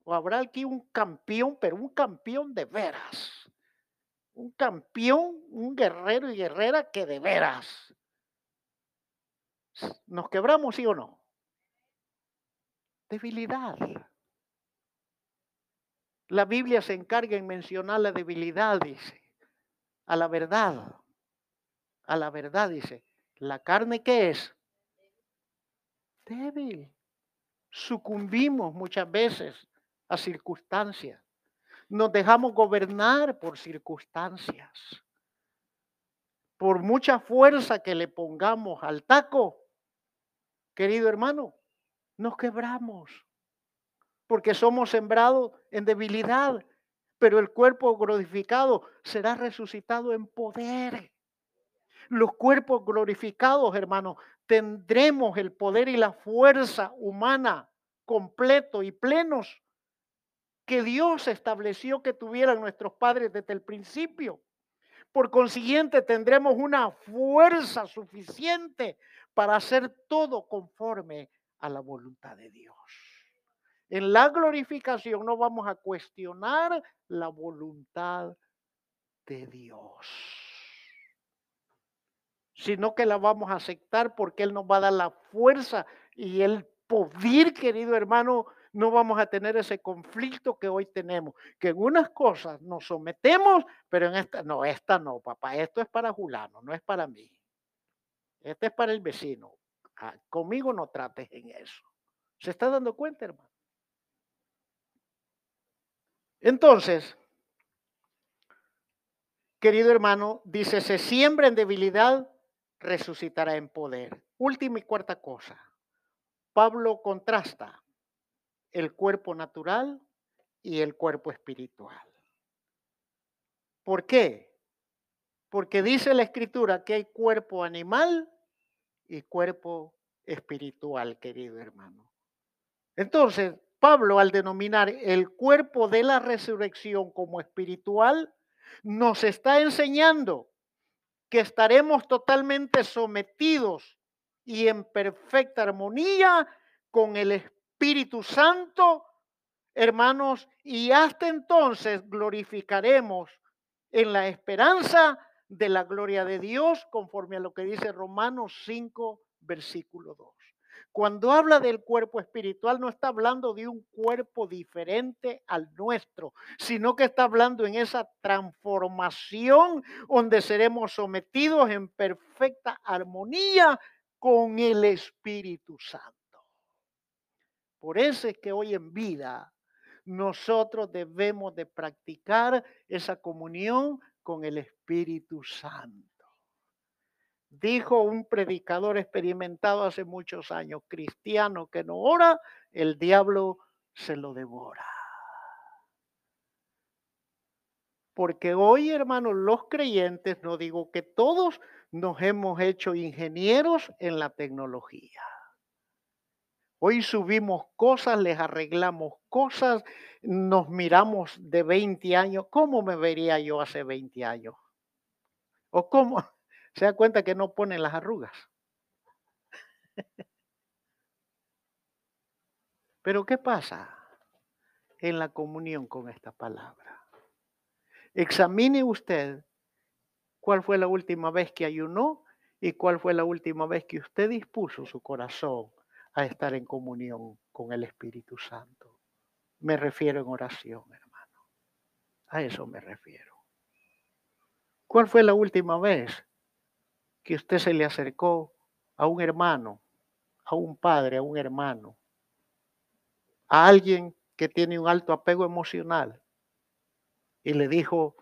O habrá aquí un campeón, pero un campeón de veras. Un campeón, un guerrero y guerrera que de veras. ¿Nos quebramos, sí o no? Debilidad. La Biblia se encarga en mencionar la debilidad, dice. A la verdad. A la verdad, dice. ¿La carne qué es? Débil. Sucumbimos muchas veces a circunstancias. Nos dejamos gobernar por circunstancias. Por mucha fuerza que le pongamos al taco, querido hermano, nos quebramos. Porque somos sembrados en debilidad, pero el cuerpo glorificado será resucitado en poder. Los cuerpos glorificados, hermanos, tendremos el poder y la fuerza humana completo y plenos que Dios estableció que tuvieran nuestros padres desde el principio. Por consiguiente, tendremos una fuerza suficiente para hacer todo conforme a la voluntad de Dios. En la glorificación no vamos a cuestionar la voluntad de Dios, sino que la vamos a aceptar porque Él nos va a dar la fuerza y el poder, querido hermano, no vamos a tener ese conflicto que hoy tenemos, que en unas cosas nos sometemos, pero en esta, no, esta no, papá, esto es para Julano, no es para mí. Este es para el vecino. Ah, conmigo no trates en eso. ¿Se está dando cuenta, hermano? Entonces, querido hermano, dice, se siembra en debilidad, resucitará en poder. Última y cuarta cosa. Pablo contrasta el cuerpo natural y el cuerpo espiritual. ¿Por qué? Porque dice la escritura que hay cuerpo animal y cuerpo espiritual, querido hermano. Entonces, Pablo, al denominar el cuerpo de la resurrección como espiritual, nos está enseñando que estaremos totalmente sometidos y en perfecta armonía con el Espíritu Santo, hermanos, y hasta entonces glorificaremos en la esperanza de la gloria de Dios, conforme a lo que dice Romanos 5, versículo 2. Cuando habla del cuerpo espiritual, no está hablando de un cuerpo diferente al nuestro, sino que está hablando en esa transformación donde seremos sometidos en perfecta armonía con el Espíritu Santo. Por eso es que hoy en vida nosotros debemos de practicar esa comunión con el Espíritu Santo. Dijo un predicador experimentado hace muchos años, cristiano que no ora, el diablo se lo devora. Porque hoy, hermanos, los creyentes, no digo que todos, nos hemos hecho ingenieros en la tecnología. Hoy subimos cosas, les arreglamos cosas, nos miramos de 20 años. ¿Cómo me vería yo hace 20 años? ¿O cómo? Se da cuenta que no ponen las arrugas. Pero ¿qué pasa en la comunión con esta palabra? Examine usted cuál fue la última vez que ayunó y cuál fue la última vez que usted dispuso su corazón a estar en comunión con el Espíritu Santo. Me refiero en oración, hermano. A eso me refiero. ¿Cuál fue la última vez que usted se le acercó a un hermano, a un padre, a un hermano, a alguien que tiene un alto apego emocional y le dijo,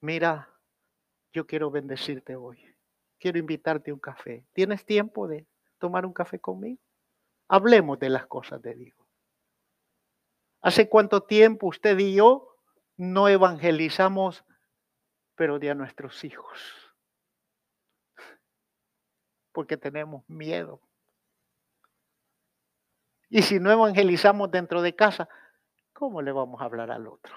mira, yo quiero bendecirte hoy, quiero invitarte a un café. ¿Tienes tiempo de tomar un café conmigo? Hablemos de las cosas de Dios. ¿Hace cuánto tiempo usted y yo no evangelizamos, pero de a nuestros hijos? Porque tenemos miedo. Y si no evangelizamos dentro de casa, ¿cómo le vamos a hablar al otro?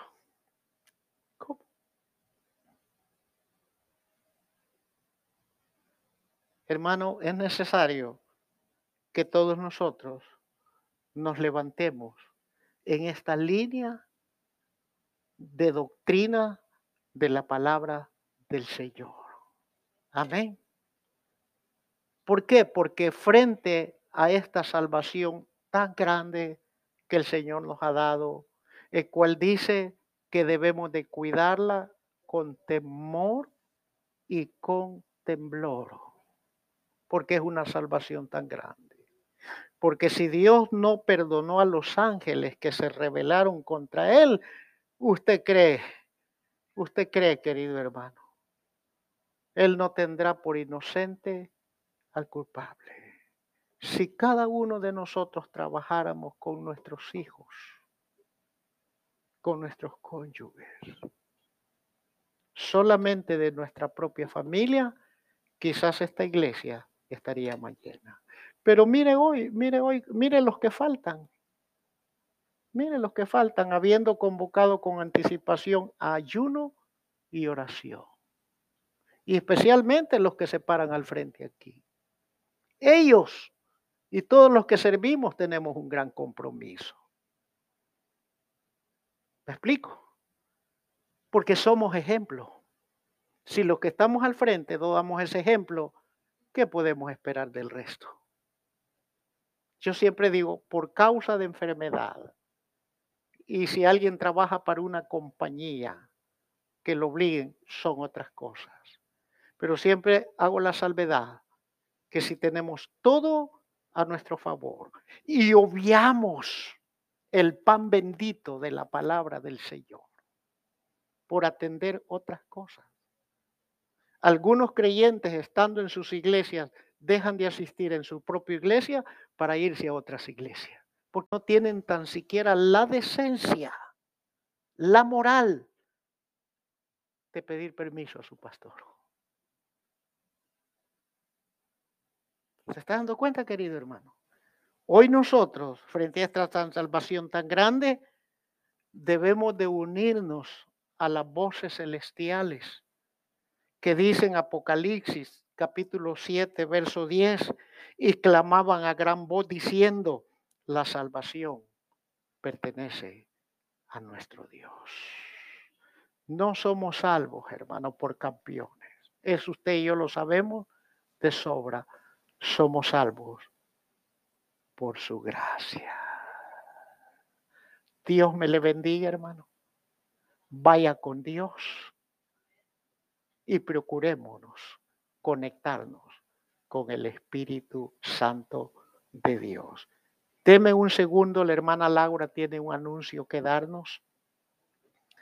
Hermano, es necesario que todos nosotros nos levantemos en esta línea de doctrina de la palabra del Señor. Amén. ¿Por qué? Porque frente a esta salvación tan grande que el Señor nos ha dado, el cual dice que debemos de cuidarla con temor y con temblor porque es una salvación tan grande. Porque si Dios no perdonó a los ángeles que se rebelaron contra Él, usted cree, usted cree, querido hermano, Él no tendrá por inocente al culpable. Si cada uno de nosotros trabajáramos con nuestros hijos, con nuestros cónyuges, solamente de nuestra propia familia, quizás esta iglesia estaría más llena. Pero mire hoy, mire hoy, mire los que faltan. Mire los que faltan, habiendo convocado con anticipación ayuno y oración. Y especialmente los que se paran al frente aquí. Ellos y todos los que servimos tenemos un gran compromiso. ¿Me explico? Porque somos ejemplos. Si los que estamos al frente no damos ese ejemplo, ¿qué podemos esperar del resto? Yo siempre digo, por causa de enfermedad, y si alguien trabaja para una compañía que lo obliguen, son otras cosas. Pero siempre hago la salvedad que si tenemos todo a nuestro favor y obviamos el pan bendito de la palabra del Señor por atender otras cosas, algunos creyentes, estando en sus iglesias, dejan de asistir en su propia iglesia para irse a otras iglesias, porque no tienen tan siquiera la decencia, la moral de pedir permiso a su pastor. ¿Se está dando cuenta, querido hermano? Hoy nosotros, frente a esta salvación tan grande, debemos de unirnos a las voces celestiales que dicen Apocalipsis capítulo 7, verso 10, y clamaban a gran voz diciendo, la salvación pertenece a nuestro Dios. No somos salvos, hermano, por campeones. Es usted y yo lo sabemos de sobra. Somos salvos por su gracia. Dios me le bendiga, hermano. Vaya con Dios y procurémonos conectarnos con el Espíritu Santo de Dios. Deme un segundo, la hermana Laura tiene un anuncio que darnos.